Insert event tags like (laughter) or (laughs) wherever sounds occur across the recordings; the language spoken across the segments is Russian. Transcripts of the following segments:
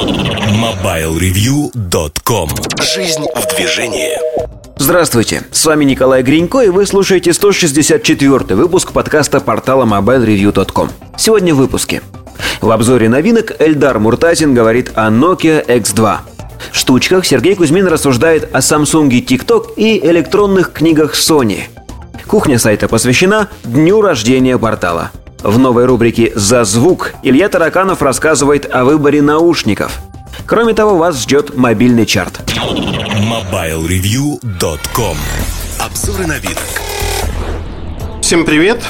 MobileReview.com Жизнь в движении Здравствуйте, с вами Николай Гринько, и вы слушаете 164 выпуск подкаста портала MobileReview.com. Сегодня в выпуске. В обзоре новинок Эльдар Муртазин говорит о Nokia X2. В штучках Сергей Кузьмин рассуждает о Samsung TikTok и электронных книгах Sony. Кухня сайта посвящена дню рождения портала. В новой рубрике «За звук» Илья Тараканов рассказывает о выборе наушников. Кроме того, вас ждет мобильный чарт. MobileReview.com Обзоры новинок Всем привет!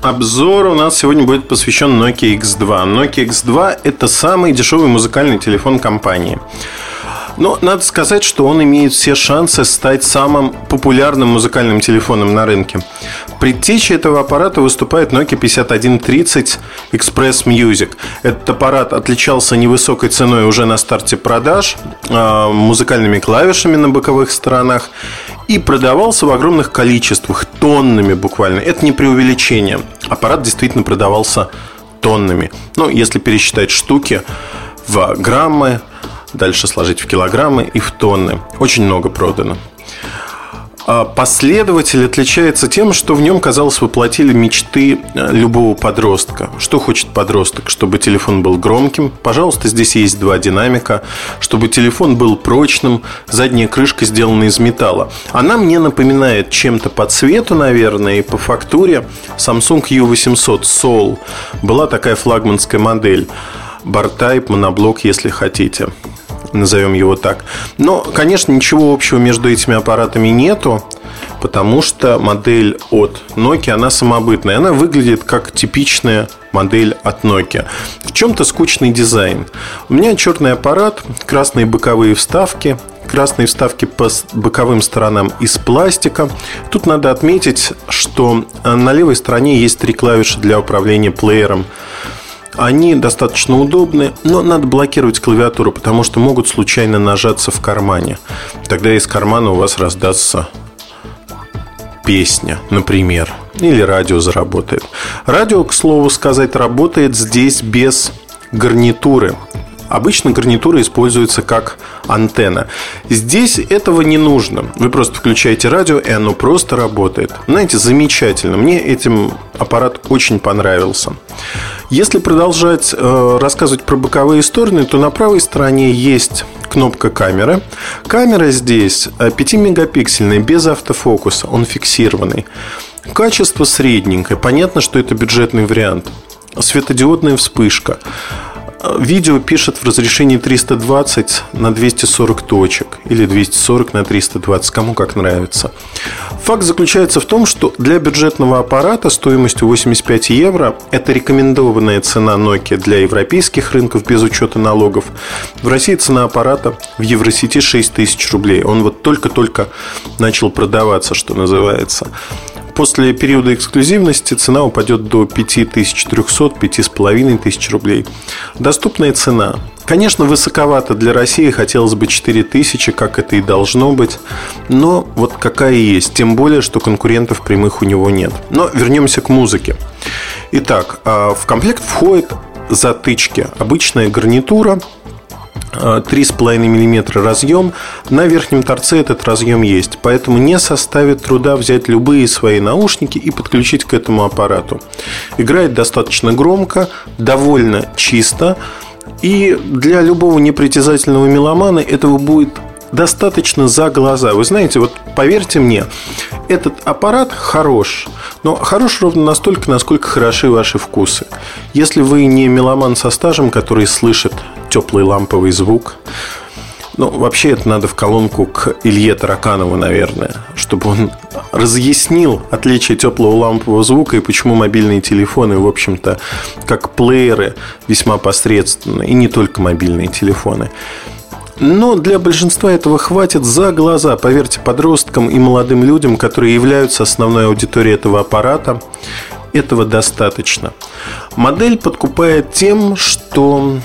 Обзор у нас сегодня будет посвящен Nokia X2. Nokia X2 – это самый дешевый музыкальный телефон компании. Но надо сказать, что он имеет все шансы стать самым популярным музыкальным телефоном на рынке. Предтечей этого аппарата выступает Nokia 5130 Express Music. Этот аппарат отличался невысокой ценой уже на старте продаж, а, музыкальными клавишами на боковых сторонах и продавался в огромных количествах, тоннами буквально. Это не преувеличение. Аппарат действительно продавался тоннами. Ну, если пересчитать штуки в граммы, дальше сложить в килограммы и в тонны. Очень много продано. А последователь отличается тем, что в нем, казалось, воплотили мечты э, любого подростка. Что хочет подросток? Чтобы телефон был громким. Пожалуйста, здесь есть два динамика. Чтобы телефон был прочным. Задняя крышка сделана из металла. Она мне напоминает чем-то по цвету, наверное, и по фактуре Samsung U800 Soul. Была такая флагманская модель. Bar-Type, моноблок, если хотите назовем его так. Но, конечно, ничего общего между этими аппаратами нету, потому что модель от Nokia, она самобытная. Она выглядит как типичная модель от Nokia. В чем-то скучный дизайн. У меня черный аппарат, красные боковые вставки, красные вставки по боковым сторонам из пластика. Тут надо отметить, что на левой стороне есть три клавиши для управления плеером они достаточно удобны, но надо блокировать клавиатуру, потому что могут случайно нажаться в кармане. Тогда из кармана у вас раздастся песня, например, или радио заработает. Радио, к слову сказать, работает здесь без гарнитуры. Обычно гарнитура используется как антенна. Здесь этого не нужно. Вы просто включаете радио, и оно просто работает. Знаете, замечательно. Мне этим аппарат очень понравился. Если продолжать э, рассказывать про боковые стороны, то на правой стороне есть кнопка камеры. Камера здесь 5-мегапиксельная, без автофокуса, он фиксированный. Качество средненькое, понятно, что это бюджетный вариант. Светодиодная вспышка. Видео пишет в разрешении 320 на 240 точек или 240 на 320, кому как нравится. Факт заключается в том, что для бюджетного аппарата стоимостью 85 евро это рекомендованная цена Nokia для европейских рынков без учета налогов. В России цена аппарата в Евросети 6 тысяч рублей. Он вот только-только начал продаваться, что называется после периода эксклюзивности цена упадет до 5300-5500 тысяч рублей. Доступная цена. Конечно, высоковато для России, хотелось бы 4000, как это и должно быть, но вот какая есть, тем более, что конкурентов прямых у него нет. Но вернемся к музыке. Итак, а, в комплект входит затычки. Обычная гарнитура, 3,5 мм разъем. На верхнем торце этот разъем есть. Поэтому не составит труда взять любые свои наушники и подключить к этому аппарату. Играет достаточно громко, довольно чисто. И для любого непритязательного меломана этого будет достаточно за глаза. Вы знаете, вот поверьте мне, этот аппарат хорош, но хорош ровно настолько, насколько хороши ваши вкусы. Если вы не меломан со стажем, который слышит теплый ламповый звук, ну, вообще это надо в колонку к Илье Тараканову, наверное, чтобы он разъяснил отличие теплого лампового звука и почему мобильные телефоны, в общем-то, как плееры, весьма посредственны, и не только мобильные телефоны. Но для большинства этого хватит за глаза, поверьте, подросткам и молодым людям, которые являются основной аудиторией этого аппарата. Этого достаточно. Модель подкупает тем, что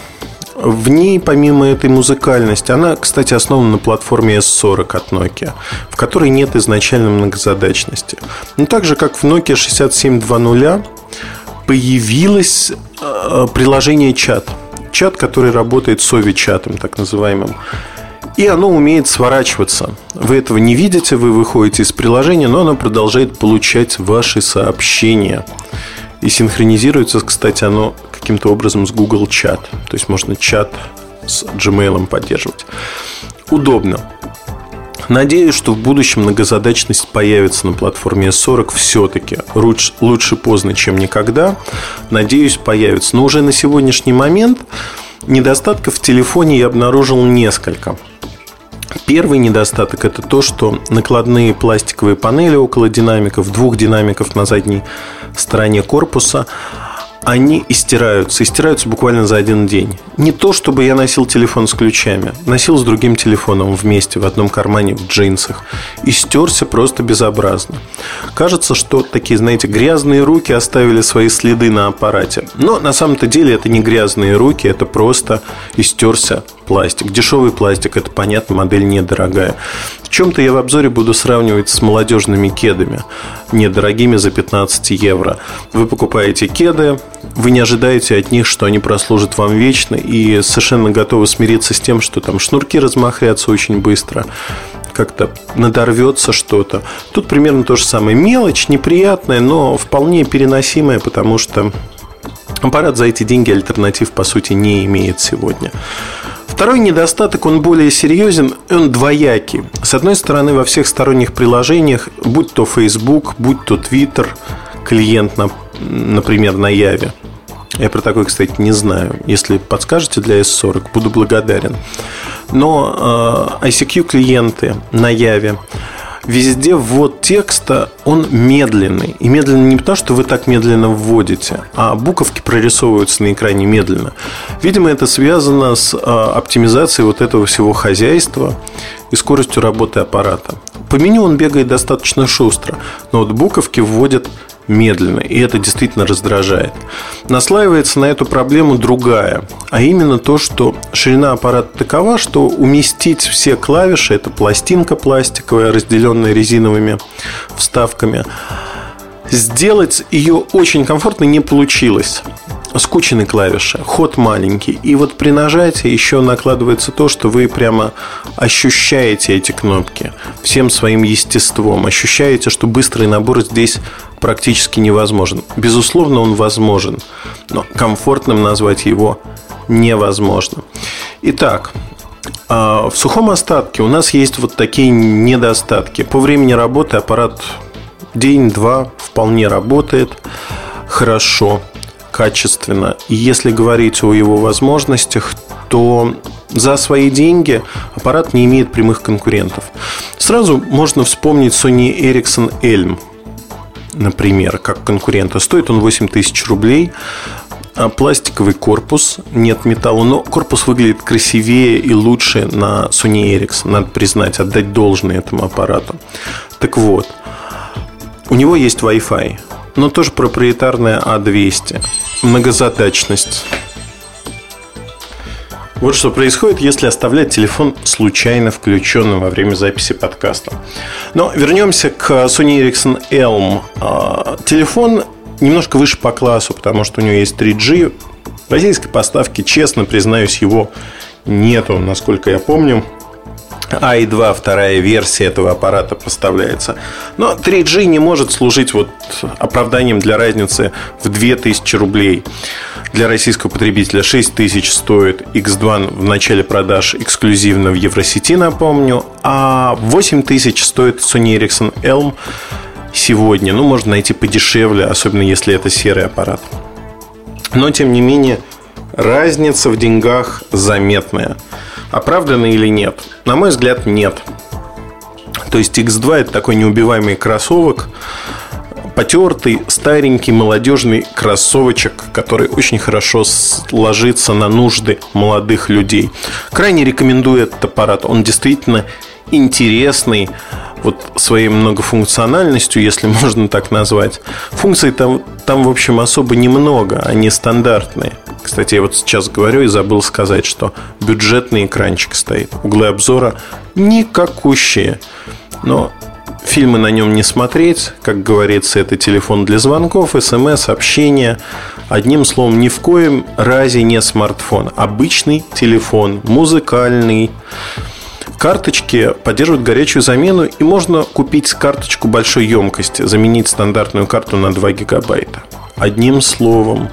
в ней, помимо этой музыкальности, она, кстати, основана на платформе S40 от Nokia, в которой нет изначальной многозадачности. Но так же, как в Nokia 6720, появилось э, приложение чат – чат, который работает с OVI-чатом, так называемым. И оно умеет сворачиваться. Вы этого не видите, вы выходите из приложения, но оно продолжает получать ваши сообщения. И синхронизируется, кстати, оно каким-то образом с Google Chat. То есть можно чат с Gmail поддерживать. Удобно. Надеюсь, что в будущем многозадачность появится на платформе S40 все-таки. Лучше поздно, чем никогда. Надеюсь, появится. Но уже на сегодняшний момент недостатков в телефоне я обнаружил несколько. Первый недостаток – это то, что накладные пластиковые панели около динамиков, двух динамиков на задней стороне корпуса – они истираются, истираются буквально за один день. Не то, чтобы я носил телефон с ключами, носил с другим телефоном вместе в одном кармане в джинсах и стерся просто безобразно. Кажется, что такие, знаете, грязные руки оставили свои следы на аппарате. Но на самом-то деле это не грязные руки, это просто истерся пластик. Дешевый пластик, это понятно, модель недорогая. Чем-то я в обзоре буду сравнивать с молодежными кедами, недорогими за 15 евро. Вы покупаете кеды, вы не ожидаете от них, что они прослужат вам вечно, и совершенно готовы смириться с тем, что там шнурки размахрятся очень быстро, как-то надорвется что-то. Тут примерно то же самое. Мелочь, неприятная, но вполне переносимая, потому что аппарат за эти деньги альтернатив, по сути, не имеет сегодня. Второй недостаток, он более серьезен, он двоякий. С одной стороны, во всех сторонних приложениях, будь то Facebook, будь то Twitter, клиент, например, на Яве. Я про такой, кстати, не знаю. Если подскажете для S40, буду благодарен. Но э, ICQ клиенты на Яве везде ввод текста, он медленный. И медленный не потому, что вы так медленно вводите, а буковки прорисовываются на экране медленно. Видимо, это связано с а, оптимизацией вот этого всего хозяйства и скоростью работы аппарата. По меню он бегает достаточно шустро, но вот буковки вводят медленно, и это действительно раздражает. Наслаивается на эту проблему другая, а именно то, что ширина аппарата такова, что уместить все клавиши, это пластинка пластиковая, разделенная резиновыми вставками, сделать ее очень комфортно не получилось скучные клавиши, ход маленький. И вот при нажатии еще накладывается то, что вы прямо ощущаете эти кнопки всем своим естеством. Ощущаете, что быстрый набор здесь практически невозможен. Безусловно, он возможен, но комфортным назвать его невозможно. Итак, а, в сухом остатке у нас есть вот такие недостатки. По времени работы аппарат день-два вполне работает хорошо качественно. И если говорить о его возможностях, то за свои деньги аппарат не имеет прямых конкурентов. Сразу можно вспомнить Sony Ericsson Elm, например, как конкурента. Стоит он 8 тысяч рублей. А пластиковый корпус, нет металла, но корпус выглядит красивее и лучше на Sony Ericsson, надо признать, отдать должное этому аппарату. Так вот, у него есть Wi-Fi но тоже проприетарная А200. Многозадачность. Вот что происходит, если оставлять телефон случайно включенным во время записи подкаста. Но вернемся к Sony Ericsson Elm. А, телефон немножко выше по классу, потому что у него есть 3G. Российской поставки, честно признаюсь, его нету, насколько я помню i 2 вторая версия этого аппарата поставляется. Но 3G не может служить вот оправданием для разницы в 2000 рублей. Для российского потребителя 6000 стоит X2 в начале продаж эксклюзивно в Евросети, напомню, а 8000 стоит Sony Ericsson Elm сегодня. Ну, можно найти подешевле, особенно если это серый аппарат. Но, тем не менее, разница в деньгах заметная – Оправдано или нет? На мой взгляд, нет. То есть X2 это такой неубиваемый кроссовок, потертый, старенький, молодежный кроссовочек, который очень хорошо ложится на нужды молодых людей. Крайне рекомендую этот аппарат. Он действительно интересный вот своей многофункциональностью, если (laughs) можно так назвать. Функций там, там в общем, особо немного, они стандартные. Кстати, я вот сейчас говорю и забыл сказать, что бюджетный экранчик стоит. Углы обзора никакущие. Но фильмы на нем не смотреть. Как говорится, это телефон для звонков, смс, общения. Одним словом, ни в коем разе не смартфон. Обычный телефон, музыкальный. Карточки поддерживают горячую замену, и можно купить карточку большой емкости, заменить стандартную карту на 2 гигабайта. Одним словом,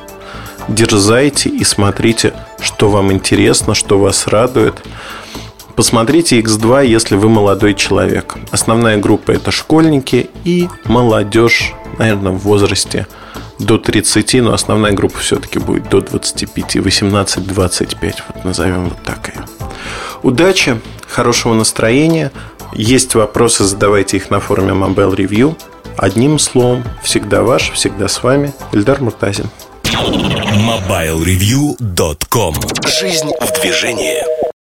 дерзайте и смотрите, что вам интересно, что вас радует. Посмотрите X2, если вы молодой человек. Основная группа это школьники и молодежь, наверное, в возрасте до 30, но основная группа все-таки будет до 25, 18-25, вот назовем вот так ее. Удачи, хорошего настроения. Есть вопросы, задавайте их на форуме Mobile Review. Одним словом, всегда ваш, всегда с вами, Эльдар Муртазин. MobileReview.com Жизнь в движении